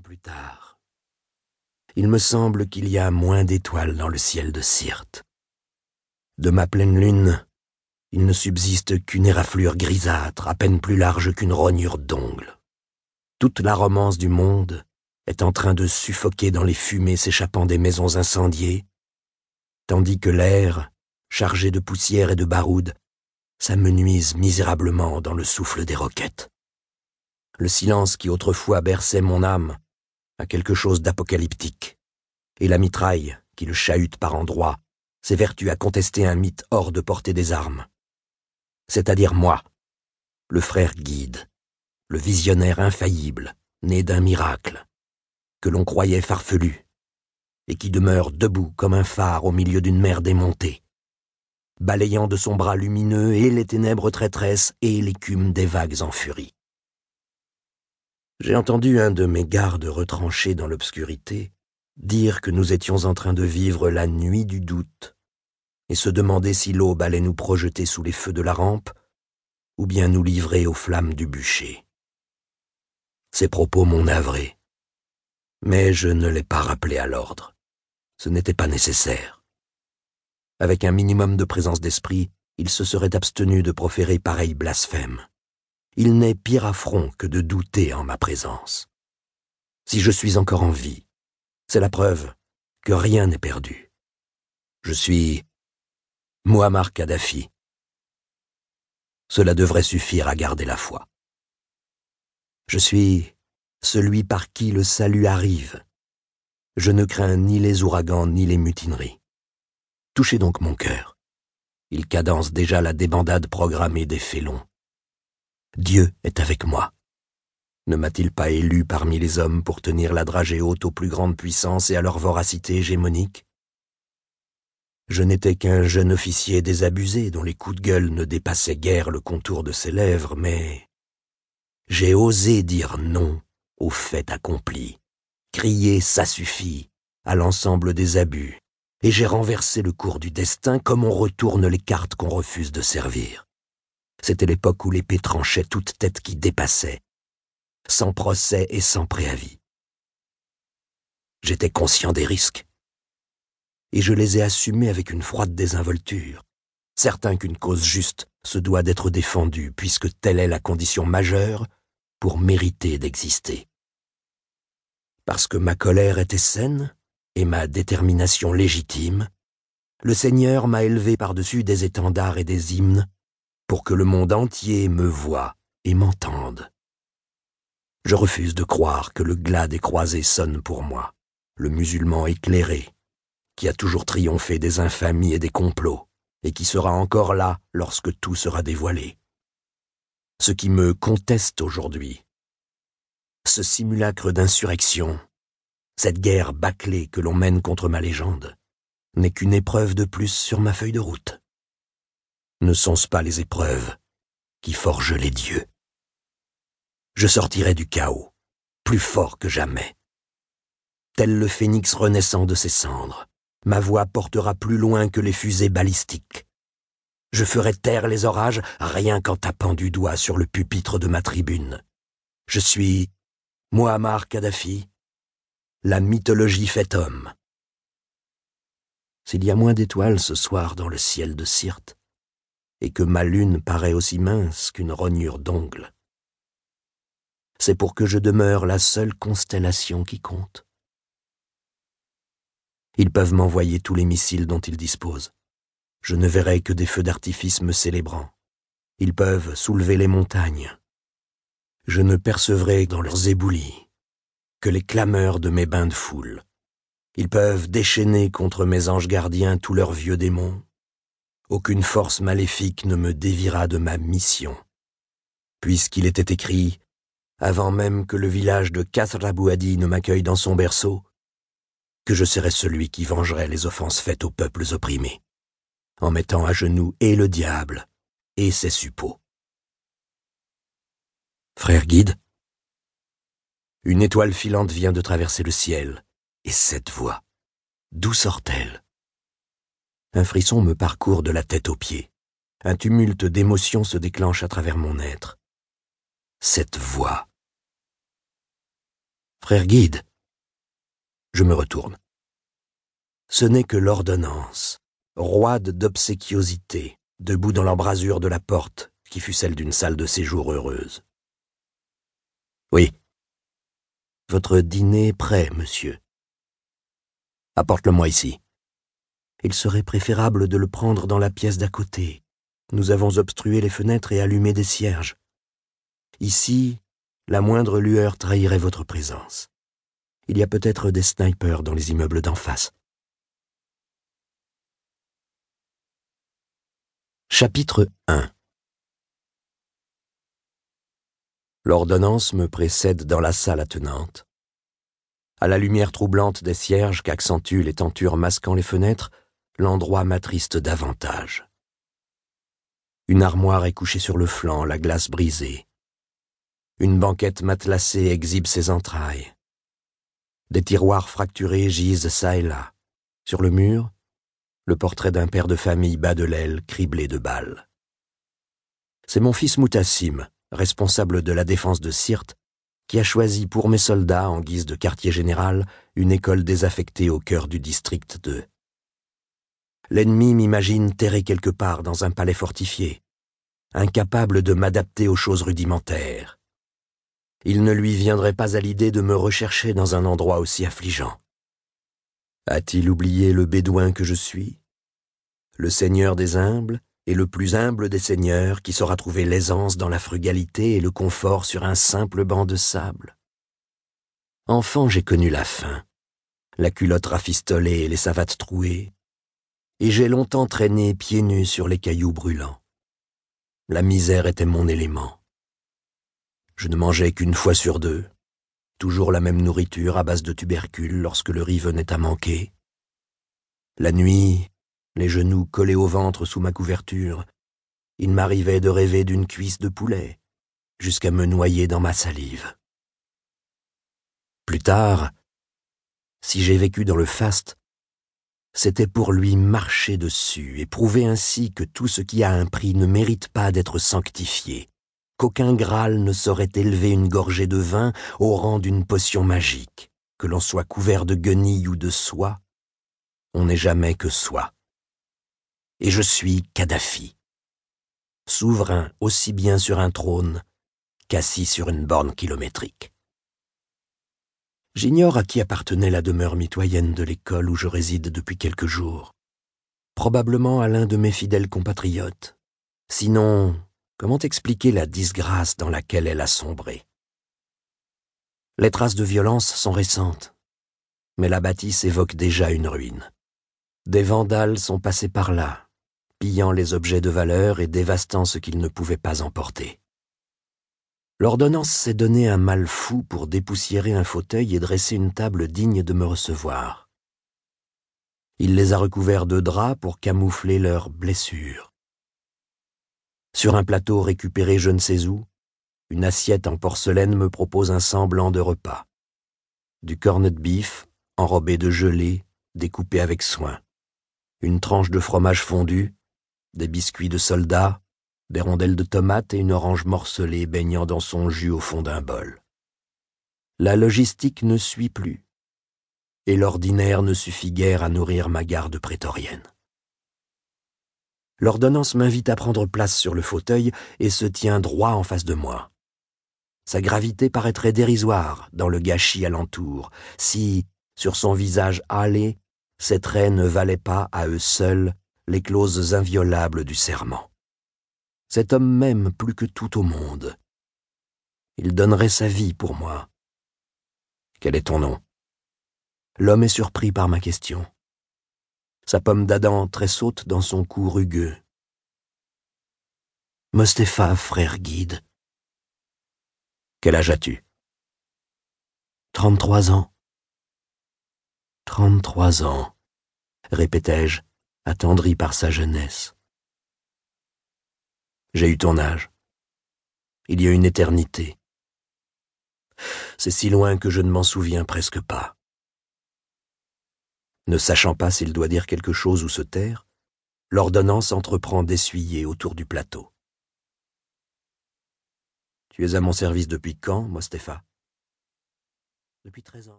plus tard. Il me semble qu'il y a moins d'étoiles dans le ciel de Syrte. De ma pleine lune, il ne subsiste qu'une éraflure grisâtre, à peine plus large qu'une rognure d'ongle. Toute la romance du monde est en train de suffoquer dans les fumées s'échappant des maisons incendiées, tandis que l'air, chargé de poussière et de baroude, s'amenuise misérablement dans le souffle des roquettes. Le silence qui autrefois berçait mon âme quelque chose d'apocalyptique, et la mitraille qui le chahute par endroits s'évertue à contester un mythe hors de portée des armes. C'est-à-dire moi, le frère guide, le visionnaire infaillible, né d'un miracle, que l'on croyait farfelu, et qui demeure debout comme un phare au milieu d'une mer démontée, balayant de son bras lumineux et les ténèbres traîtresses et l'écume des vagues en furie. J'ai entendu un de mes gardes retranchés dans l'obscurité dire que nous étions en train de vivre la nuit du doute, et se demander si l'aube allait nous projeter sous les feux de la rampe, ou bien nous livrer aux flammes du bûcher. Ces propos m'ont navré, mais je ne l'ai pas rappelé à l'ordre. Ce n'était pas nécessaire. Avec un minimum de présence d'esprit, il se serait abstenu de proférer pareil blasphème. Il n'est pire affront que de douter en ma présence. Si je suis encore en vie, c'est la preuve que rien n'est perdu. Je suis Muammar Kadhafi. Cela devrait suffire à garder la foi. Je suis celui par qui le salut arrive. Je ne crains ni les ouragans ni les mutineries. Touchez donc mon cœur. Il cadence déjà la débandade programmée des félons. Dieu est avec moi. Ne m'a-t-il pas élu parmi les hommes pour tenir la dragée haute aux plus grandes puissances et à leur voracité hégémonique? Je n'étais qu'un jeune officier désabusé dont les coups de gueule ne dépassaient guère le contour de ses lèvres, mais j'ai osé dire non au fait accompli, crier ça suffit à l'ensemble des abus, et j'ai renversé le cours du destin comme on retourne les cartes qu'on refuse de servir. C'était l'époque où l'épée tranchait toute tête qui dépassait, sans procès et sans préavis. J'étais conscient des risques, et je les ai assumés avec une froide désinvolture, certain qu'une cause juste se doit d'être défendue, puisque telle est la condition majeure pour mériter d'exister. Parce que ma colère était saine et ma détermination légitime, le Seigneur m'a élevé par-dessus des étendards et des hymnes pour que le monde entier me voie et m'entende. Je refuse de croire que le glas des croisés sonne pour moi, le musulman éclairé, qui a toujours triomphé des infamies et des complots, et qui sera encore là lorsque tout sera dévoilé. Ce qui me conteste aujourd'hui, ce simulacre d'insurrection, cette guerre bâclée que l'on mène contre ma légende, n'est qu'une épreuve de plus sur ma feuille de route. Ne sont-ce pas les épreuves qui forgent les dieux? Je sortirai du chaos, plus fort que jamais. Tel le phénix renaissant de ses cendres, ma voix portera plus loin que les fusées balistiques. Je ferai taire les orages rien qu'en tapant du doigt sur le pupitre de ma tribune. Je suis Muammar Kadhafi, la mythologie fait homme. S'il y a moins d'étoiles ce soir dans le ciel de Syrte, et que ma lune paraît aussi mince qu'une rognure d'ongle, c'est pour que je demeure la seule constellation qui compte. Ils peuvent m'envoyer tous les missiles dont ils disposent. Je ne verrai que des feux d'artifice me célébrant. Ils peuvent soulever les montagnes. Je ne percevrai dans leurs éboulis que les clameurs de mes bains de foule. Ils peuvent déchaîner contre mes anges gardiens tous leurs vieux démons. Aucune force maléfique ne me dévira de ma mission. Puisqu'il était écrit avant même que le village de Kathrabouadi ne m'accueille dans son berceau, que je serai celui qui vengerait les offenses faites aux peuples opprimés, en mettant à genoux et le diable et ses suppôts. Frère guide, une étoile filante vient de traverser le ciel, et cette voix, d'où sort-elle? Un frisson me parcourt de la tête aux pieds. Un tumulte d'émotions se déclenche à travers mon être. Cette voix, Frère guide. Je me retourne. Ce n'est que l'ordonnance, roide d'obséquiosité, debout dans l'embrasure de la porte, qui fut celle d'une salle de séjour heureuse. Oui. Votre dîner est prêt, monsieur. Apporte-le-moi ici. Il serait préférable de le prendre dans la pièce d'à côté. Nous avons obstrué les fenêtres et allumé des cierges. Ici, la moindre lueur trahirait votre présence. Il y a peut-être des snipers dans les immeubles d'en face. Chapitre 1 L'ordonnance me précède dans la salle attenante. À la lumière troublante des cierges qu'accentuent les tentures masquant les fenêtres, l'endroit m'attriste davantage. Une armoire est couchée sur le flanc, la glace brisée. Une banquette matelassée exhibe ses entrailles. Des tiroirs fracturés gisent çà et là. Sur le mur, le portrait d'un père de famille bat de l'aile, criblé de balles. C'est mon fils Moutassim, responsable de la défense de Sirte, qui a choisi pour mes soldats, en guise de quartier général, une école désaffectée au cœur du district 2. L'ennemi m'imagine terré quelque part dans un palais fortifié, incapable de m'adapter aux choses rudimentaires. Il ne lui viendrait pas à l'idée de me rechercher dans un endroit aussi affligeant. A-t-il oublié le bédouin que je suis? Le seigneur des humbles et le plus humble des seigneurs qui saura trouver l'aisance dans la frugalité et le confort sur un simple banc de sable. Enfant, j'ai connu la faim, la culotte rafistolée et les savates trouées, et j'ai longtemps traîné pieds nus sur les cailloux brûlants. La misère était mon élément. Je ne mangeais qu'une fois sur deux, toujours la même nourriture à base de tubercules lorsque le riz venait à manquer. La nuit, les genoux collés au ventre sous ma couverture, il m'arrivait de rêver d'une cuisse de poulet, jusqu'à me noyer dans ma salive. Plus tard, si j'ai vécu dans le faste, c'était pour lui marcher dessus et prouver ainsi que tout ce qui a un prix ne mérite pas d'être sanctifié, qu'aucun Graal ne saurait élever une gorgée de vin au rang d'une potion magique, que l'on soit couvert de guenilles ou de soie, on n'est jamais que soi. Et je suis Kadhafi, souverain aussi bien sur un trône qu'assis sur une borne kilométrique. J'ignore à qui appartenait la demeure mitoyenne de l'école où je réside depuis quelques jours. Probablement à l'un de mes fidèles compatriotes. Sinon, Comment expliquer la disgrâce dans laquelle elle a sombré? Les traces de violence sont récentes, mais la bâtisse évoque déjà une ruine. Des vandales sont passés par là, pillant les objets de valeur et dévastant ce qu'ils ne pouvaient pas emporter. L'ordonnance s'est donné un mal fou pour dépoussiérer un fauteuil et dresser une table digne de me recevoir. Il les a recouverts de draps pour camoufler leurs blessures. Sur un plateau récupéré je ne sais où, une assiette en porcelaine me propose un semblant de repas. Du cornet bif, enrobé de gelée, découpé avec soin. Une tranche de fromage fondu, des biscuits de soldats, des rondelles de tomates et une orange morcelée baignant dans son jus au fond d'un bol. La logistique ne suit plus, et l'ordinaire ne suffit guère à nourrir ma garde prétorienne. L'ordonnance m'invite à prendre place sur le fauteuil et se tient droit en face de moi. Sa gravité paraîtrait dérisoire dans le gâchis alentour, si, sur son visage hâlé, ses traits ne valaient pas à eux seuls les clauses inviolables du serment. Cet homme m'aime plus que tout au monde. Il donnerait sa vie pour moi. Quel est ton nom? L'homme est surpris par ma question sa pomme d'Adam tressaute dans son cou rugueux. Mostapha, frère guide. Quel âge as-tu? Trente-trois ans. Trente-trois ans, répétai-je, attendri par sa jeunesse. J'ai eu ton âge. Il y a une éternité. C'est si loin que je ne m'en souviens presque pas. Ne sachant pas s'il doit dire quelque chose ou se taire, l'ordonnance entreprend d'essuyer autour du plateau. Tu es à mon service depuis quand, Mostapha Depuis treize ans.